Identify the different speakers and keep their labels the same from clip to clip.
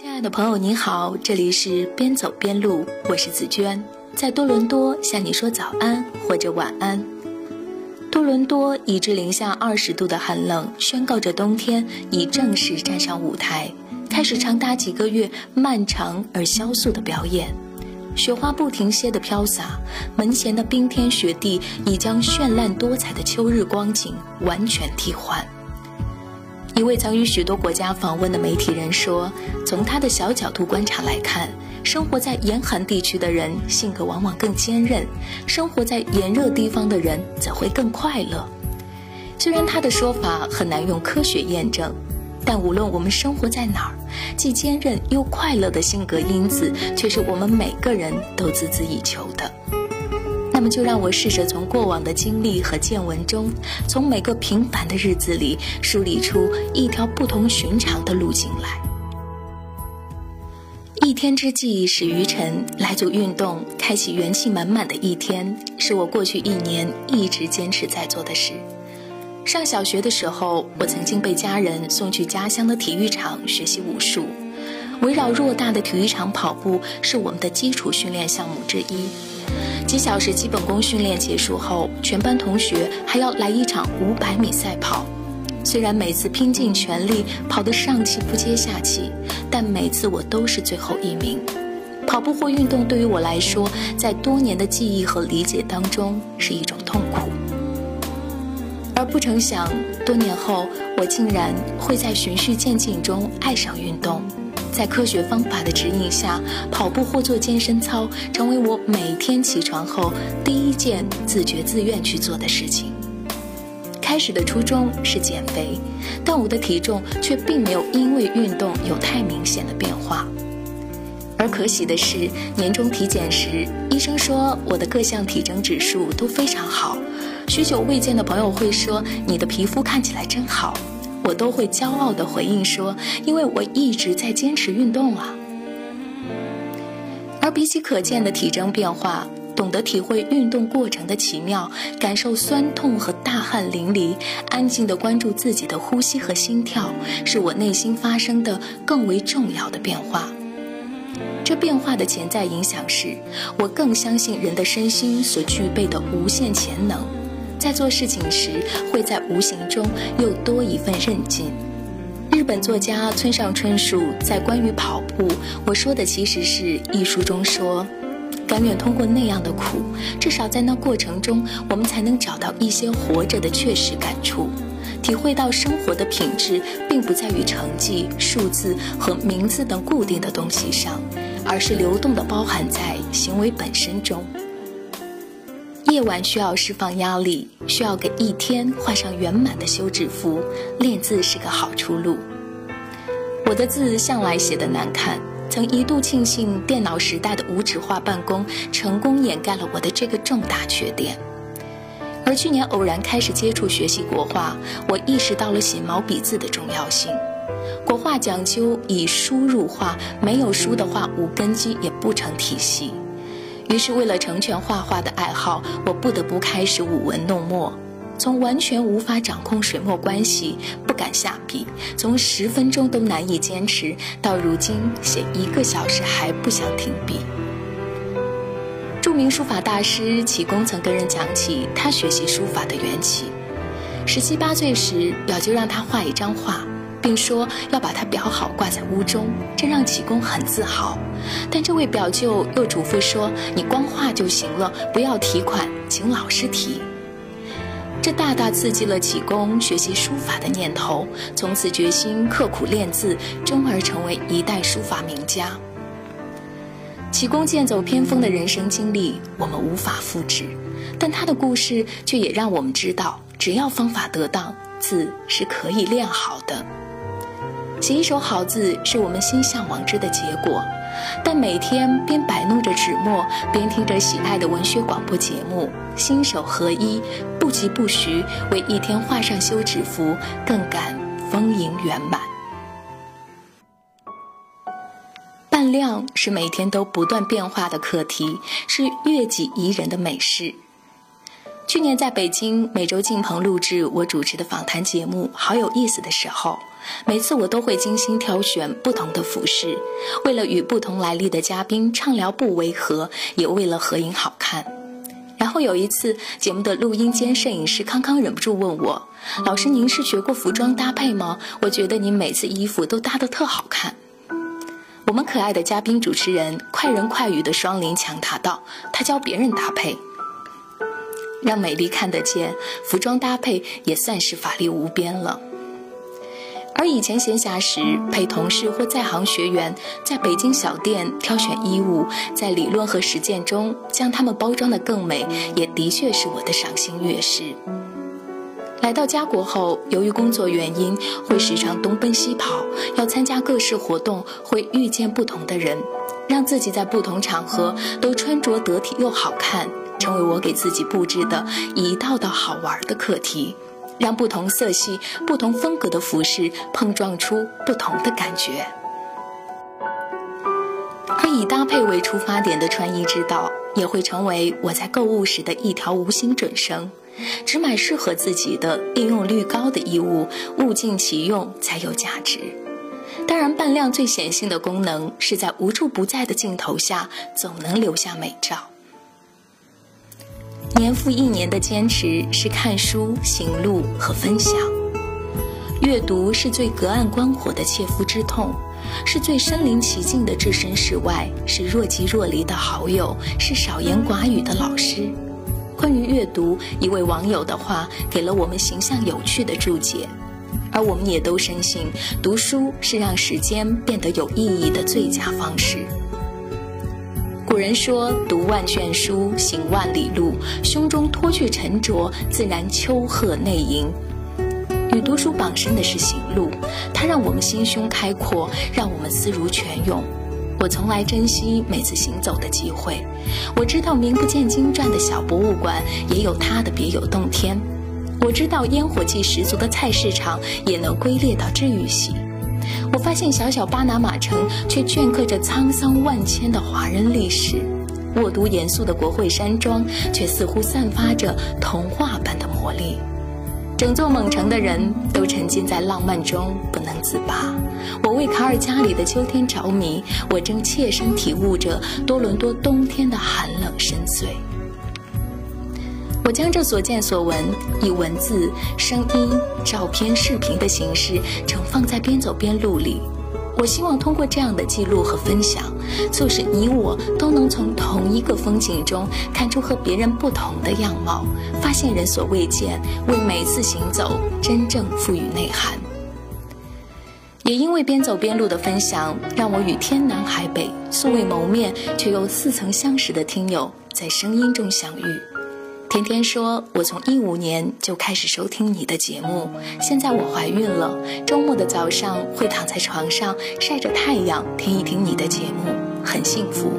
Speaker 1: 亲爱的朋友，你好，这里是边走边录，我是紫娟，在多伦多向你说早安或者晚安。多伦多已至零下二十度的寒冷，宣告着冬天已正式站上舞台，开始长达几个月漫长而萧肃的表演。雪花不停歇的飘洒，门前的冰天雪地已将绚烂多彩的秋日光景完全替换。一位曾与许多国家访问的媒体人说：“从他的小角度观察来看，生活在严寒地区的人性格往往更坚韧，生活在炎热地方的人则会更快乐。”虽然他的说法很难用科学验证，但无论我们生活在哪儿，既坚韧又快乐的性格因子却是我们每个人都孜孜以求的。那么就让我试着从过往的经历和见闻中，从每个平凡的日子里梳理出一条不同寻常的路径来。一天之计始于晨，来组运动，开启元气满满的一天，是我过去一年一直坚持在做的事。上小学的时候，我曾经被家人送去家乡的体育场学习武术，围绕偌大的体育场跑步是我们的基础训练项目之一。几小时基本功训练结束后，全班同学还要来一场五百米赛跑。虽然每次拼尽全力跑得上气不接下气，但每次我都是最后一名。跑步或运动对于我来说，在多年的记忆和理解当中是一种痛苦。而不成想，多年后我竟然会在循序渐进中爱上运动。在科学方法的指引下，跑步或做健身操成为我每天起床后第一件自觉自愿去做的事情。开始的初衷是减肥，但我的体重却并没有因为运动有太明显的变化。而可喜的是，年终体检时，医生说我的各项体征指数都非常好。许久未见的朋友会说：“你的皮肤看起来真好。”我都会骄傲地回应说：“因为我一直在坚持运动啊。”而比起可见的体征变化，懂得体会运动过程的奇妙，感受酸痛和大汗淋漓，安静地关注自己的呼吸和心跳，是我内心发生的更为重要的变化。这变化的潜在影响是，我更相信人的身心所具备的无限潜能。在做事情时，会在无形中又多一份韧劲。日本作家村上春树在关于跑步，我说的其实是一书中说，甘愿通过那样的苦，至少在那过程中，我们才能找到一些活着的确实感触，体会到生活的品质并不在于成绩、数字和名字等固定的东西上，而是流动的包含在行为本身中。夜晚需要释放压力，需要给一天画上圆满的休止符。练字是个好出路。我的字向来写的难看，曾一度庆幸电脑时代的无纸化办公成功掩盖了我的这个重大缺点。而去年偶然开始接触学习国画，我意识到了写毛笔字的重要性。国画讲究以书入画，没有书的话，无根基也不成体系。于是，为了成全画画的爱好，我不得不开始舞文弄墨。从完全无法掌控水墨关系，不敢下笔；从十分钟都难以坚持，到如今写一个小时还不想停笔。著名书法大师启功曾跟人讲起他学习书法的缘起：十七八岁时，表舅让他画一张画。并说要把它裱好挂在屋中，这让启功很自豪。但这位表舅又嘱咐说：“你光画就行了，不要提款，请老师提。”这大大刺激了启功学习书法的念头，从此决心刻苦练字，终而成为一代书法名家。启功剑走偏锋的人生经历，我们无法复制，但他的故事却也让我们知道，只要方法得当，字是可以练好的。写一手好字是我们心向往之的结果，但每天边摆弄着纸墨，边听着喜爱的文学广播节目，心手合一，不疾不徐，为一天画上休止符，更感丰盈圆满。扮靓是每天都不断变化的课题，是悦己宜人的美事。去年在北京每周进棚录制我主持的访谈节目《好有意思》的时候，每次我都会精心挑选不同的服饰，为了与不同来历的嘉宾畅聊不违和，也为了合影好看。然后有一次节目的录音间摄影师康康忍不住问我：“老师，您是学过服装搭配吗？我觉得您每次衣服都搭得特好看。”我们可爱的嘉宾主持人快人快语的双林强答道：“他教别人搭配，让美丽看得见，服装搭配也算是法力无边了。”而以前闲暇时陪同事或在行学员在北京小店挑选衣物，在理论和实践中将它们包装得更美，也的确是我的赏心悦事。来到家国后，由于工作原因，会时常东奔西跑，要参加各式活动，会遇见不同的人，让自己在不同场合都穿着得体又好看，成为我给自己布置的一道道好玩的课题，让不同色系、不同风格的服饰碰撞出不同的感觉。而以搭配为出发点的穿衣之道，也会成为我在购物时的一条无形准绳。只买适合自己的、利用率高的衣物，物尽其用才有价值。当然，扮靓最显性的功能是在无处不在的镜头下，总能留下美照。年复一年的坚持是看书、行路和分享。阅读是最隔岸观火的切肤之痛，是最身临其境的置身事外，是若即若离的好友，是少言寡语的老师。关于阅读，一位网友的话给了我们形象有趣的注解，而我们也都深信，读书是让时间变得有意义的最佳方式。古人说：“读万卷书，行万里路，胸中脱去沉着，自然丘壑内盈。”与读书傍身的是行路，它让我们心胸开阔，让我们思如泉涌。我从来珍惜每次行走的机会。我知道名不见经传的小博物馆也有它的别有洞天。我知道烟火气十足的菜市场也能归列到治愈系。我发现小小巴拿马城却镌刻着沧桑万千的华人历史。沃读严肃的国会山庄却似乎散发着童话般的魔力。整座蒙城的人都沉浸在浪漫中不能自拔。我为卡尔加里的秋天着迷，我正切身体悟着多伦多冬天的寒冷深邃。我将这所见所闻以文字、声音、照片、视频的形式呈放在边走边录里。我希望通过这样的记录和分享，促使你我都能从同一个风景中看出和别人不同的样貌，发现人所未见，为每次行走真正赋予内涵。也因为边走边录的分享，让我与天南海北素未谋面却又似曾相识的听友在声音中相遇。天天说：“我从一五年就开始收听你的节目，现在我怀孕了，周末的早上会躺在床上晒着太阳听一听你的节目，很幸福。”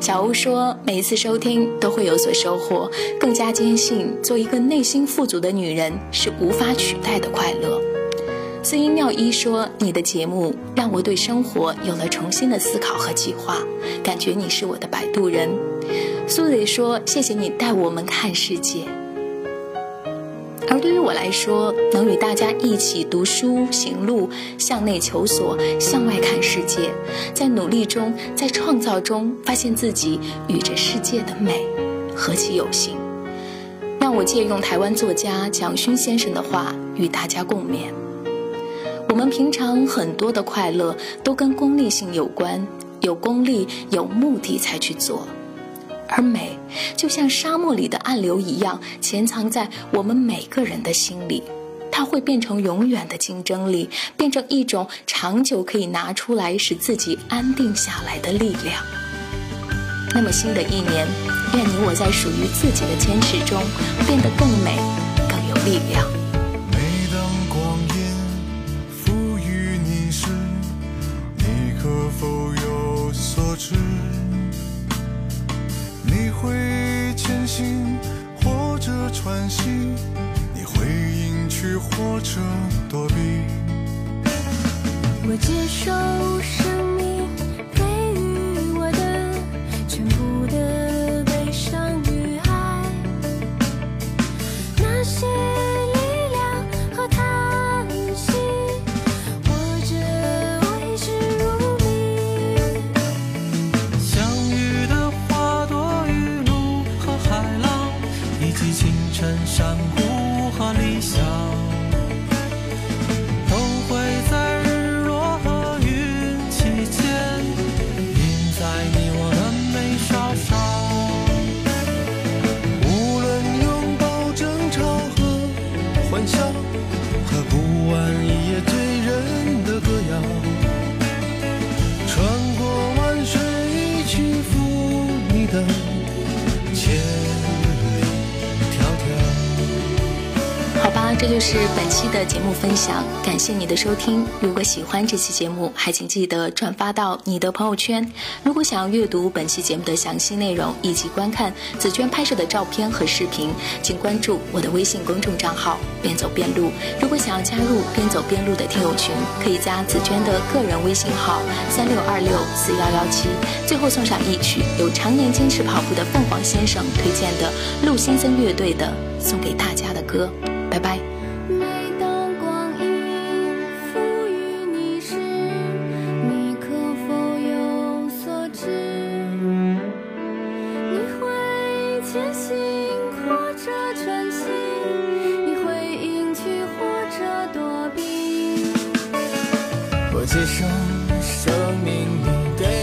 Speaker 1: 小欧说：“每一次收听都会有所收获，更加坚信做一个内心富足的女人是无法取代的快乐。”四音妙一说：“你的节目让我对生活有了重新的思考和计划，感觉你是我的摆渡人。”苏磊说：“谢谢你带我们看世界。”而对于我来说，能与大家一起读书、行路、向内求索、向外看世界，在努力中，在创造中发现自己与这世界的美，何其有幸！让我借用台湾作家蒋勋先生的话与大家共勉。我们平常很多的快乐都跟功利性有关，有功利、有目的才去做，而美就像沙漠里的暗流一样，潜藏在我们每个人的心里，它会变成永远的竞争力，变成一种长久可以拿出来使自己安定下来的力量。那么新的一年，愿你我在属于自己的坚持中，变得更美，更有力量。
Speaker 2: 会前行，或者喘息；你会迎去，或者躲避。我接受生。
Speaker 1: 就是本期的节目分享，感谢你的收听。如果喜欢这期节目，还请记得转发到你的朋友圈。如果想要阅读本期节目的详细内容以及观看紫娟拍摄的照片和视频，请关注我的微信公众账号“边走边录”。如果想要加入“边走边录”的听友群，可以加紫娟的个人微信号三六二六四幺幺七。最后送上一曲由常年坚持跑步的凤凰先生推荐的陆先生乐队的《送给大家的歌》。拜拜。
Speaker 3: 生生命里的